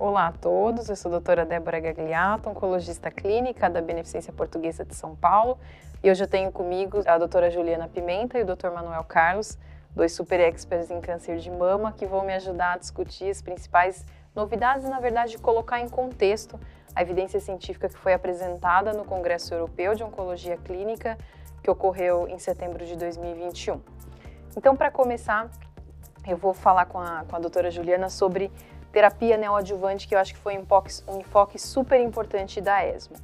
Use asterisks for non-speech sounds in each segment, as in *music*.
Olá a todos, eu sou a doutora Débora Gagliato, oncologista clínica da Beneficência Portuguesa de São Paulo. E hoje eu tenho comigo a doutora Juliana Pimenta e o doutor Manuel Carlos, dois super experts em câncer de mama, que vão me ajudar a discutir as principais novidades e, na verdade, colocar em contexto a evidência científica que foi apresentada no Congresso Europeu de Oncologia Clínica, que ocorreu em setembro de 2021. Então, para começar, eu vou falar com a, com a doutora Juliana sobre terapia neoadjuvante, que eu acho que foi um enfoque, um enfoque super importante da ESMO.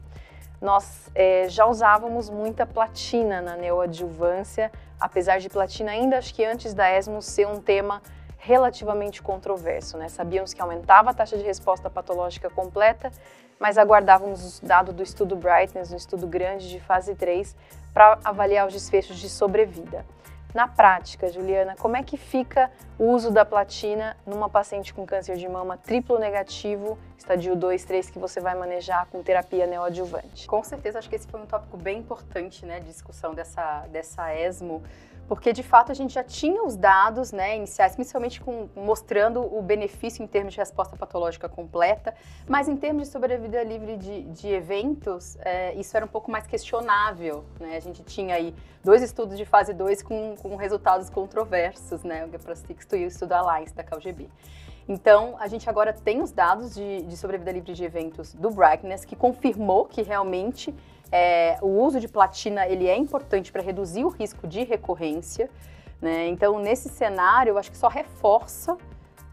Nós é, já usávamos muita platina na neoadjuvância, apesar de platina ainda, acho que antes da ESMO ser um tema relativamente controverso. Né? Sabíamos que aumentava a taxa de resposta patológica completa, mas aguardávamos o dado do estudo Brightness, um estudo grande de fase 3, para avaliar os desfechos de sobrevida. Na prática, Juliana, como é que fica o uso da platina numa paciente com câncer de mama triplo negativo, estadio 2, 3, que você vai manejar com terapia neoadjuvante? Com certeza, acho que esse foi um tópico bem importante, né, de discussão dessa, dessa ESMO, porque de fato a gente já tinha os dados né, iniciais, principalmente com, mostrando o benefício em termos de resposta patológica completa, mas em termos de sobrevida livre de, de eventos, é, isso era um pouco mais questionável. Né? A gente tinha aí dois estudos de fase 2 com, com resultados controversos, né? o Geprostixto e o estudo Alliance da CalGB. Então, a gente agora tem os dados de, de sobrevida livre de eventos do Brightness, que confirmou que realmente é, o uso de platina ele é importante para reduzir o risco de recorrência. Né? Então, nesse cenário, eu acho que só reforça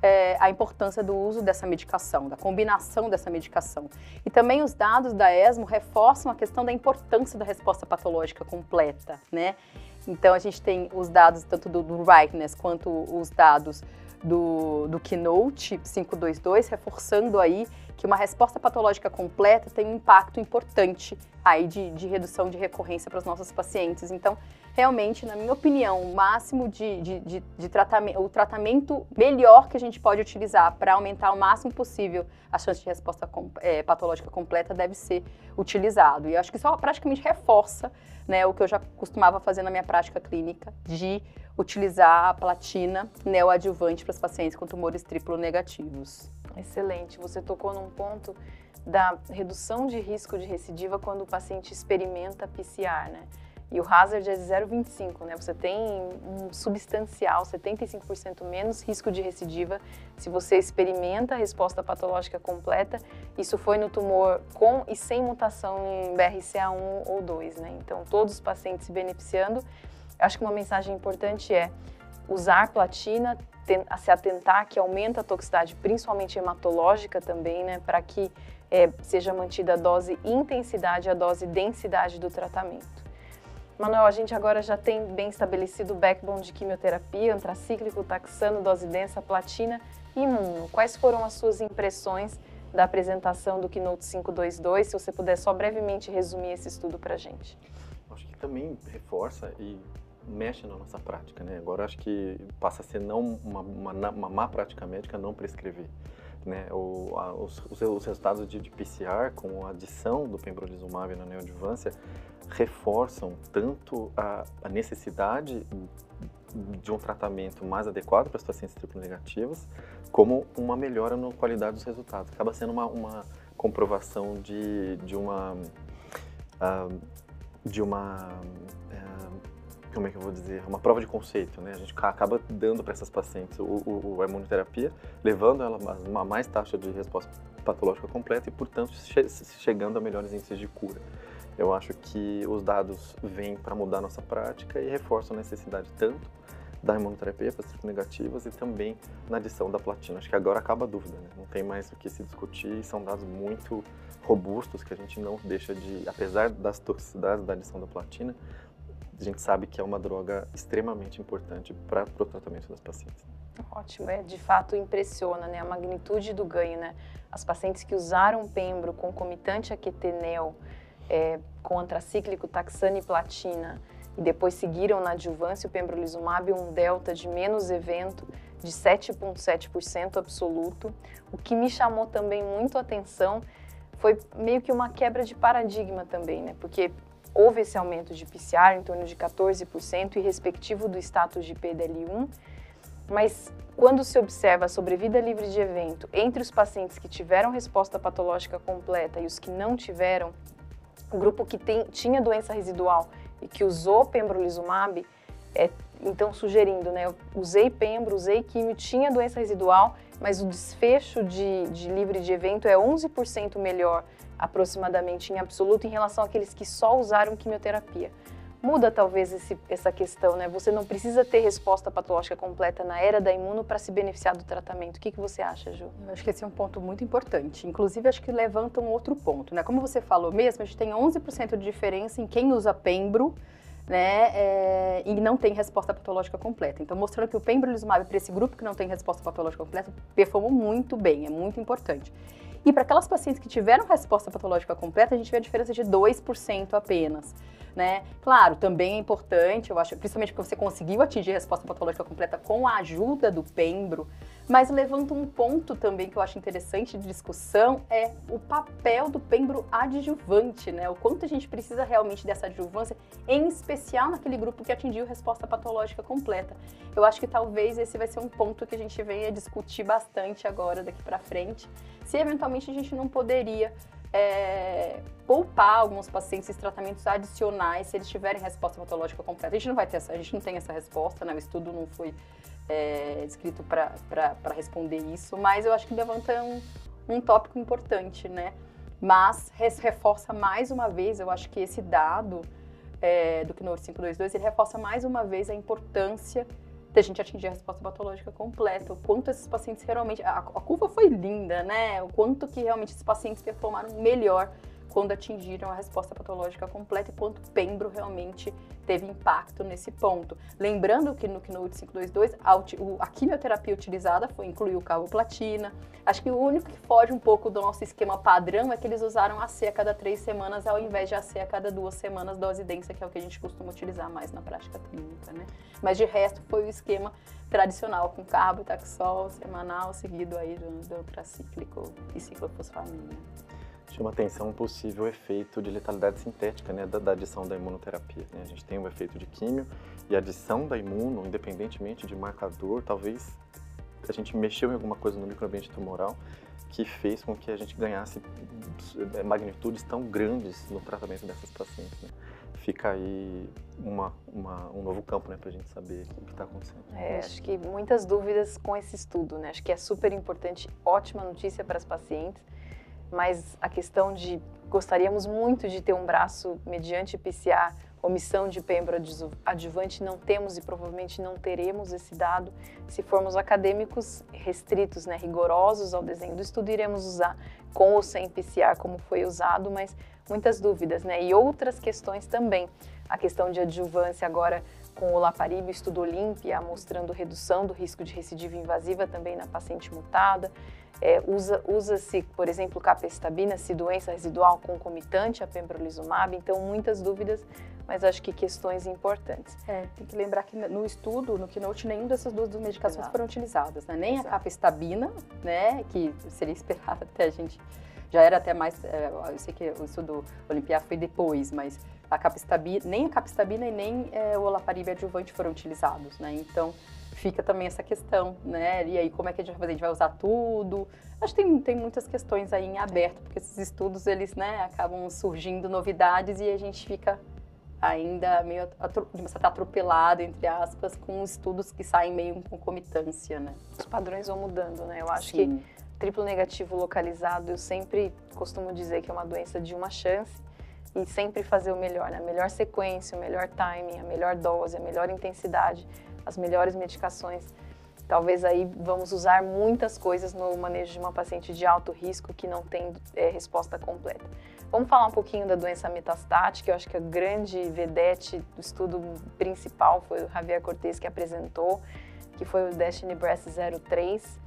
é, a importância do uso dessa medicação, da combinação dessa medicação. E também os dados da ESMO reforçam a questão da importância da resposta patológica completa, né? Então, a gente tem os dados tanto do, do quanto os dados do, do Keynote 522, reforçando aí que uma resposta patológica completa tem um impacto importante aí de, de redução de recorrência para os nossos pacientes. Então, realmente, na minha opinião, o máximo de, de, de, de tratamento, o tratamento melhor que a gente pode utilizar para aumentar o máximo possível a chance de resposta com, é, patológica completa deve ser utilizado. E eu acho que isso praticamente reforça né, o que eu já costumava fazer na minha prática clínica de utilizar a platina neoadjuvante para os pacientes com tumores triplo negativos. Excelente. Você tocou num ponto da redução de risco de recidiva quando o paciente experimenta PCR, né? E o hazard é 0,25, né? Você tem um substancial, 75% menos risco de recidiva se você experimenta a resposta patológica completa. Isso foi no tumor com e sem mutação em BRCA1 ou 2, né? Então, todos os pacientes se beneficiando. Acho que uma mensagem importante é usar platina, se atentar que aumenta a toxicidade, principalmente hematológica também, né? Para que é, seja mantida a dose intensidade, a dose densidade do tratamento. Manuel, a gente agora já tem bem estabelecido o backbone de quimioterapia, antracíclico, taxano, dose densa, platina e imuno. Quais foram as suas impressões da apresentação do Keynote 522? Se você puder só brevemente resumir esse estudo para a gente. Acho que também reforça e mexe na nossa prática, né? Agora acho que passa a ser não uma, uma, uma má prática médica não prescrever. Né, o, a, os, os, resultados de, de, PCR com a adição do pembrolizumab na neoadjuvância reforçam tanto a, a necessidade de um tratamento mais adequado para as pacientes triplo negativas, como uma melhora na qualidade dos resultados. Acaba sendo uma, uma comprovação de, de uma uh, de uma como é que eu vou dizer uma prova de conceito, né? A gente acaba dando para essas pacientes o, o, a imunoterapia, levando ela a uma mais taxa de resposta patológica completa e, portanto, che chegando a melhores índices de cura. Eu acho que os dados vêm para mudar a nossa prática e reforçam a necessidade tanto da imunoterapia para as negativas e também na adição da platina. Acho que agora acaba a dúvida, né? não tem mais o que se discutir são dados muito robustos que a gente não deixa de, apesar das toxicidades da adição da platina, a gente sabe que é uma droga extremamente importante para o tratamento das pacientes. Ótimo, é, de fato impressiona né, a magnitude do ganho. Né? As pacientes que usaram pembro concomitante a quetenel, é, com antracíclico, taxana e platina, e depois seguiram na adjuvância o pembrolizumab, um delta de menos evento de 7,7% absoluto. O que me chamou também muito a atenção foi meio que uma quebra de paradigma também, né? Porque houve esse aumento de PCR em torno de 14% e respectivo do status de PDL1, Mas quando se observa a sobrevida livre de evento entre os pacientes que tiveram resposta patológica completa e os que não tiveram, o grupo que tem, tinha doença residual e que usou pembrolizumab, é, então sugerindo, né, eu usei pembro, usei químio, tinha doença residual, mas o desfecho de, de livre de evento é 11% melhor aproximadamente em absoluto em relação àqueles que só usaram quimioterapia muda talvez esse, essa questão, né? Você não precisa ter resposta patológica completa na era da imuno para se beneficiar do tratamento. O que, que você acha, Ju? Eu acho que esse é um ponto muito importante. Inclusive, acho que levanta um outro ponto, né? Como você falou mesmo, a gente tem 11% de diferença em quem usa pembro, né, é, e não tem resposta patológica completa. Então, mostrando que o pembrolizumab para esse grupo que não tem resposta patológica completa performou muito bem, é muito importante. E para aquelas pacientes que tiveram resposta patológica completa, a gente vê a diferença de 2% apenas né? Claro, também é importante, eu acho, principalmente porque você conseguiu atingir a resposta patológica completa com a ajuda do pembro, mas levanta um ponto também que eu acho interessante de discussão é o papel do pembro adjuvante, né? O quanto a gente precisa realmente dessa adjuvância, em especial naquele grupo que atingiu resposta patológica completa. Eu acho que talvez esse vai ser um ponto que a gente venha discutir bastante agora daqui para frente, se eventualmente a gente não poderia é, poupar alguns pacientes esses tratamentos adicionais se eles tiverem resposta patológica completa. A gente não vai ter essa, a gente não tem essa resposta, né? O estudo não foi é, escrito para responder isso, mas eu acho que levanta um, um tópico importante, né? Mas reforça mais uma vez, eu acho que esse dado é, do KNOW 522, ele reforça mais uma vez a importância da gente atingir a resposta patológica completa, o quanto esses pacientes realmente. A, a curva foi linda, né? O quanto que realmente esses pacientes performaram melhor quando atingiram a resposta patológica completa e quanto Pembro realmente teve impacto nesse ponto. Lembrando que no Keynote 522, a, quimioterapia utilizada foi incluir o carboplatina. Acho que o único que foge um pouco do nosso esquema padrão é que eles usaram AC a cada três semanas ao invés de AC a cada duas semanas dose densa, que é o que a gente costuma utilizar mais na prática clínica, né? Mas de resto foi o esquema tradicional com carbo, taxol, semanal, seguido aí do, do tracíclico e ciclofosfamina chama atenção um possível efeito de letalidade sintética né, da, da adição da imunoterapia. Né? A gente tem o efeito de químio e a adição da imuno, independentemente de marcador, talvez a gente mexeu em alguma coisa no microambiente tumoral que fez com que a gente ganhasse é, magnitudes tão grandes no tratamento dessas pacientes. Né? Fica aí uma, uma, um novo campo né, para a gente saber o que está acontecendo. É, acho que muitas dúvidas com esse estudo. Né? Acho que é super importante, ótima notícia para as pacientes mas a questão de gostaríamos muito de ter um braço mediante PCA, omissão de pembro adjuvante, não temos e provavelmente não teremos esse dado. Se formos acadêmicos restritos, né, rigorosos ao desenho do estudo, iremos usar com ou sem PCA como foi usado, mas muitas dúvidas, né? E outras questões também. A questão de adjuvância agora com o Laparib, estudo Olímpia, mostrando redução do risco de recidiva invasiva também na paciente mutada. É, usa, usa-se, por exemplo, capestabina, se doença residual concomitante a pembrolizumab, então muitas dúvidas, mas acho que questões importantes. É, tem que lembrar que no estudo, no Keynote, nenhuma dessas duas medicações Exato. foram utilizadas, né? Nem Exato. a capestabina, né, que seria esperado até a gente já era até mais, é, eu sei que o estudo Olimpiar foi depois, mas a capestabina, nem a capestabina e nem é, o olaparib adjuvante foram utilizados, né? Então, fica também essa questão, né? E aí, como é que a gente vai fazer? A gente vai usar tudo? Acho que tem, tem muitas questões aí em aberto, porque esses estudos, eles, né, acabam surgindo novidades e a gente fica ainda meio de certa atropelado, entre aspas, com estudos que saem meio em concomitância, né? Os padrões vão mudando, né? Eu acho Sim. que triplo negativo localizado, eu sempre costumo dizer que é uma doença de uma chance e sempre fazer o melhor, né? A melhor sequência, o melhor timing, a melhor dose, a melhor intensidade as melhores medicações. Talvez aí vamos usar muitas coisas no manejo de uma paciente de alto risco que não tem é, resposta completa. Vamos falar um pouquinho da doença metastática, eu acho que a grande vedete do estudo principal foi o Javier Cortez que apresentou, que foi o Destiny Breast 03.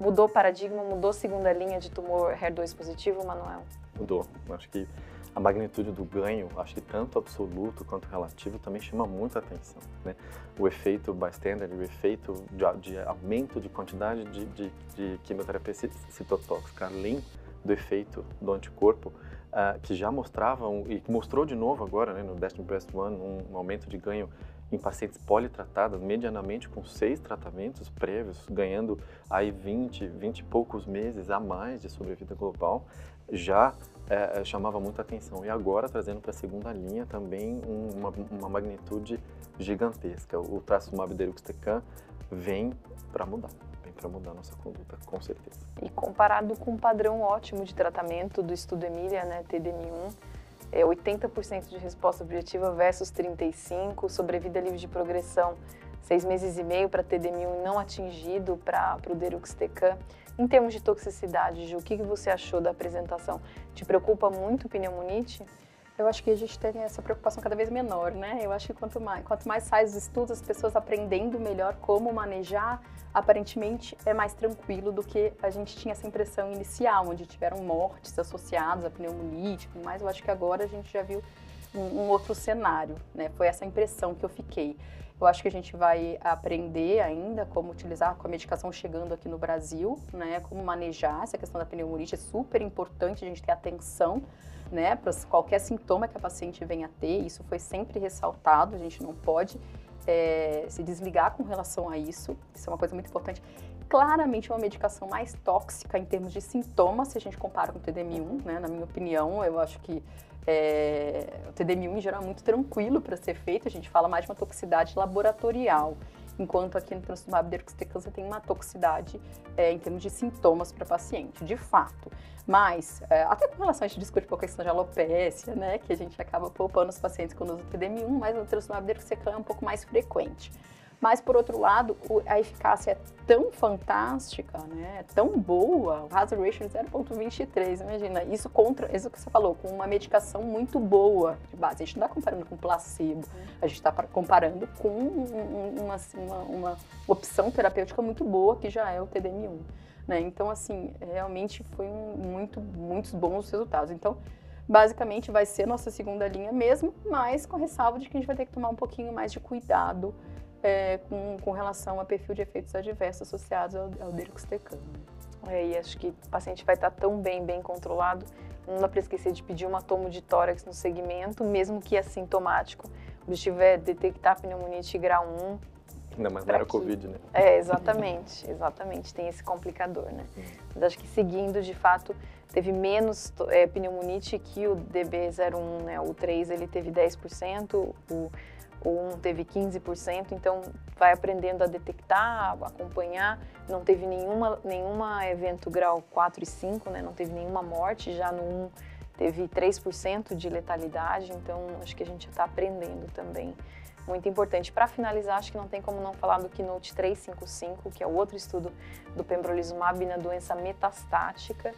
Mudou paradigma, mudou segunda linha de tumor HER2 positivo, Manuel? Mudou. Acho que a magnitude do ganho, acho que tanto absoluto quanto relativo, também chama muita atenção. Né? O efeito bystander, o efeito de, de aumento de quantidade de, de, de, quimioterapia citotóxica, além do efeito do anticorpo, uh, que já mostrava, e mostrou de novo agora, né, no Destiny Breast One, um, um aumento de ganho em pacientes politratadas, medianamente com seis tratamentos prévios, ganhando aí 20, 20 e poucos meses a mais de sobrevida global, já é, chamava muita atenção. E agora, trazendo para a segunda linha, também uma, uma magnitude gigantesca. O trastuzumab deruxtecan vem para mudar para mudar nossa conduta, com certeza. E comparado com o padrão ótimo de tratamento do estudo Emília, né, TDM1, é 80% de resposta objetiva versus 35%, sobrevida livre de progressão, seis meses e meio para TDM1 não atingido para o Deruxtecan. Em termos de toxicidade, Ju, o que, que você achou da apresentação? Te preocupa muito pneumonite? Eu acho que a gente tem essa preocupação cada vez menor, né? Eu acho que quanto mais, quanto mais sai os estudos, as pessoas aprendendo melhor como manejar, aparentemente é mais tranquilo do que a gente tinha essa impressão inicial, onde tiveram mortes associadas a pneumonia e mas eu acho que agora a gente já viu um, um outro cenário, né? Foi essa impressão que eu fiquei. Eu acho que a gente vai aprender ainda como utilizar com a medicação chegando aqui no Brasil, né? Como manejar essa questão da pneumonite é super importante a gente ter atenção né, para qualquer sintoma que a paciente venha a ter, isso foi sempre ressaltado, a gente não pode é, se desligar com relação a isso, isso é uma coisa muito importante. Claramente uma medicação mais tóxica em termos de sintomas, se a gente compara com o TDM1, né, na minha opinião, eu acho que é, o TDM1 em geral é muito tranquilo para ser feito, a gente fala mais de uma toxicidade laboratorial enquanto aqui no deruxtecan você tem uma toxicidade é, em termos de sintomas para paciente, de fato. Mas, é, até com relação a gente discute um pouco a questão de alopécia, né, que a gente acaba poupando os pacientes quando usa TDM1, mas no transtorno deruxtecan é um pouco mais frequente. Mas, por outro lado, a eficácia é tão fantástica, né? é tão boa, o hazard ratio é 0,23, imagina, isso contra, isso que você falou, com uma medicação muito boa de base. A gente não está comparando com placebo, a gente está comparando com uma, uma, uma opção terapêutica muito boa, que já é o TDM1. Né? Então, assim, realmente foi um, muito, muitos bons resultados. Então, basicamente vai ser nossa segunda linha mesmo, mas com ressalva de que a gente vai ter que tomar um pouquinho mais de cuidado é, com, com, relação a perfil de efeitos adversos associados ao, ao deruxtecan. É, e acho que o paciente vai estar tão bem, bem controlado, não dá para esquecer de pedir uma tomo de tórax no segmento, mesmo que assintomático. O objetivo é detectar pneumonite grau 1. Ainda mais na era Covid, né? É, exatamente, *laughs* exatamente, tem esse complicador, né? Hum. Mas acho que seguindo, de fato, teve menos é, pneumonite que o DB01, né? O 3 ele teve 10%, o um teve 15%, então vai aprendendo a detectar, a acompanhar. Não teve nenhuma, nenhuma evento grau 4 e 5, né? não teve nenhuma morte, já no 1 teve 3% de letalidade, então acho que a gente está aprendendo também. Muito importante. Para finalizar, acho que não tem como não falar do Keynote 355, que é o outro estudo do pembrolizumab na doença metastática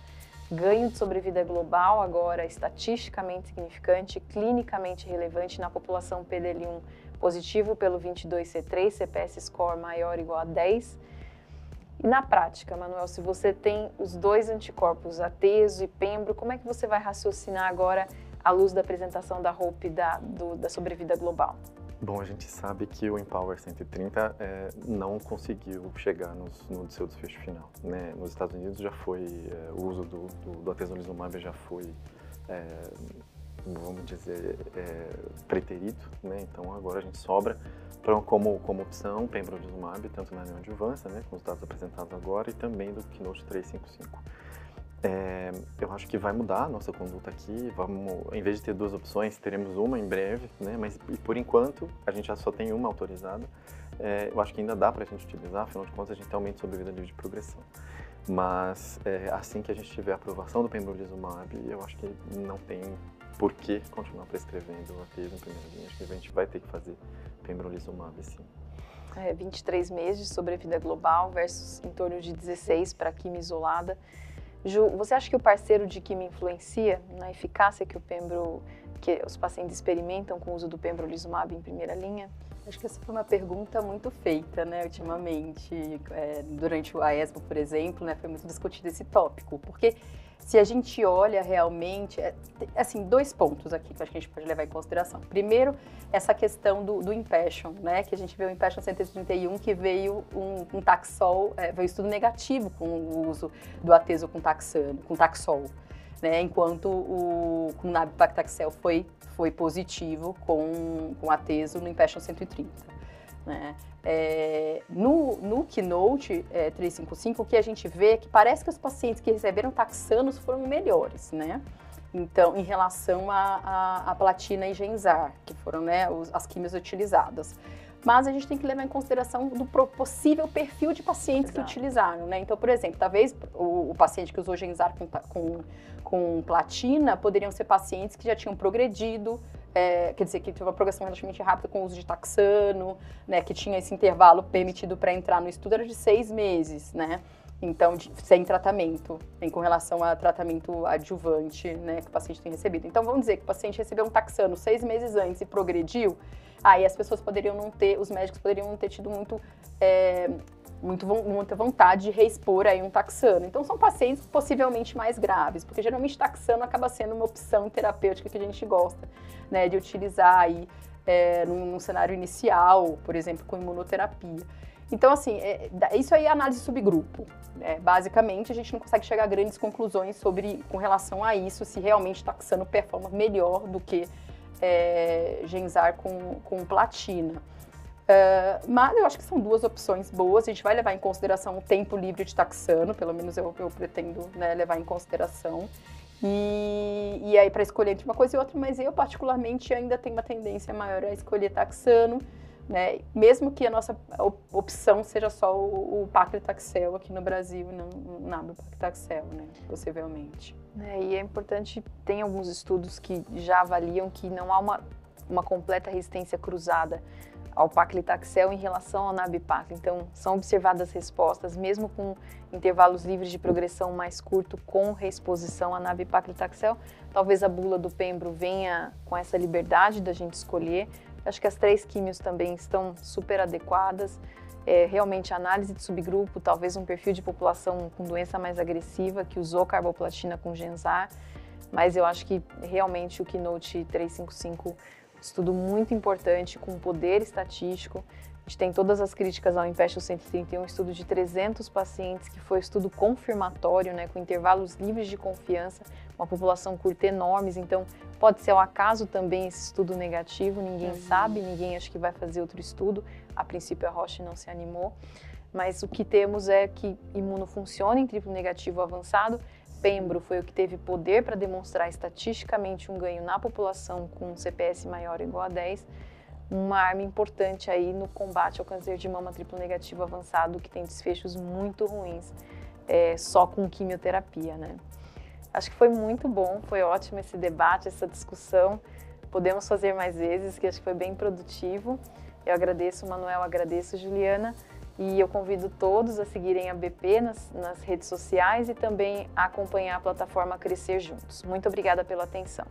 ganho de sobrevida global agora estatisticamente significante, clinicamente relevante na população PDL1 positivo pelo 22C3, CPS score maior ou igual a 10. E na prática, Manuel, se você tem os dois anticorpos, ateso e pembro, como é que você vai raciocinar agora à luz da apresentação da HOPE da, da sobrevida global? Bom, a gente sabe que o Empower 130 é, não conseguiu chegar nos, no seu desfecho final. Né? Nos Estados Unidos já foi, é, o uso do, do, do atezolizumab já foi, é, vamos dizer, preterido, né? então agora a gente sobra pra, como, como opção pembrolizumab, tanto na neoadjuvância, né, com os dados apresentados agora, e também do Keynote 355. É, eu acho que vai mudar a nossa conduta aqui. Vamos, em vez de ter duas opções, teremos uma em breve, né? Mas por enquanto a gente já só tem uma autorizada. É, eu acho que ainda dá para a gente utilizar, afinal de contas a gente tem aumento sobre vida livre de progressão. Mas é, assim que a gente tiver a aprovação do pembrolizumab, eu acho que não tem por que continuar prescrevendo a tese em primeira linha. Acho que a gente vai ter que fazer pembrolizumab, sim. É, 23 meses de sobrevida global versus em torno de 16 para quimio isolada. Ju, você acha que o parceiro de quimio influencia na eficácia que o pembro, que os pacientes experimentam com o uso do pembrolizumab em primeira linha? Acho que essa foi uma pergunta muito feita, né, ultimamente. É, durante o AESMO, por exemplo, né, foi muito discutido esse tópico, porque se a gente olha realmente, é, assim, dois pontos aqui que acho que a gente pode levar em consideração. Primeiro, essa questão do, do Impassion, né, que a gente vê o Impassion 131, que veio um, um taxol, é, veio estudo negativo com o uso do ateso com, taxano, com taxol. né, enquanto o com nab-paclitaxel foi, foi positivo com, com ateso no Impassion 130. Né? É, no, no Keynote é, 355, o que a gente vê é que parece que os pacientes que receberam taxanos foram melhores, né? Então, em relação à platina e genzar, que foram né, os, as químicas utilizadas. Mas a gente tem que levar em consideração do possível perfil de pacientes Exato. que utilizaram, né? Então, por exemplo, talvez o, o paciente que usou genzar com, com, com platina poderiam ser pacientes que já tinham progredido, é, quer dizer, que teve uma progressão relativamente rápida com o uso de taxano, né, que tinha esse intervalo permitido para entrar no estudo era de seis meses, né? Então, de, sem tratamento, em, com relação a tratamento adjuvante, né, que o paciente tem recebido. Então, vamos dizer que o paciente recebeu um taxano seis meses antes e progrediu, aí as pessoas poderiam não ter, os médicos poderiam não ter tido muito é, muito, muita vontade de reexpor aí um taxano. Então são pacientes possivelmente mais graves, porque geralmente taxano acaba sendo uma opção terapêutica que a gente gosta né, de utilizar aí é, num, num, cenário inicial, por exemplo, com imunoterapia. Então, assim, é, isso aí é análise subgrupo. Né? Basicamente, a gente não consegue chegar a grandes conclusões sobre, com relação a isso, se realmente taxano performa melhor do que é, Genzar com, com platina. Uh, mas eu acho que são duas opções boas. A gente vai levar em consideração o tempo livre de taxano, pelo menos eu, eu pretendo né, levar em consideração. E, e aí, para escolher entre uma coisa e outra, mas eu, particularmente, ainda tenho uma tendência maior a escolher taxano, né? Mesmo que a nossa opção seja só o, o paclitaxel aqui no Brasil não o nabopaclitaxel, né? Possivelmente. É, e é importante, tem alguns estudos que já avaliam que não há uma, uma completa resistência cruzada ao paclitaxel em relação ao nabipac. Então, são observadas respostas, mesmo com intervalos livres de progressão mais curto, com reexposição a nabipaclitaxel. Talvez a bula do pembro venha com essa liberdade da gente escolher. Acho que as três químios também estão super adequadas. É, realmente, análise de subgrupo, talvez um perfil de população com doença mais agressiva que usou carboplatina com Genzar, mas eu acho que realmente o Keynote 355 estudo muito importante com poder estatístico. A gente tem todas as críticas ao Impest 131, um estudo de 300 pacientes, que foi estudo confirmatório, né, com intervalos livres de confiança, uma população curta enormes, então pode ser ao acaso também esse estudo negativo, ninguém uhum. sabe, ninguém acha que vai fazer outro estudo, a princípio a Roche não se animou, mas o que temos é que imuno funciona em triplo negativo avançado, Pembro foi o que teve poder para demonstrar estatisticamente um ganho na população com um CPS maior ou igual a 10, uma arma importante aí no combate ao câncer de mama triplo negativo avançado, que tem desfechos muito ruins, é, só com quimioterapia, né? Acho que foi muito bom, foi ótimo esse debate, essa discussão. Podemos fazer mais vezes, que acho que foi bem produtivo. Eu agradeço, Manuel, agradeço, Juliana. E eu convido todos a seguirem a BP nas, nas redes sociais e também a acompanhar a plataforma Crescer Juntos. Muito obrigada pela atenção.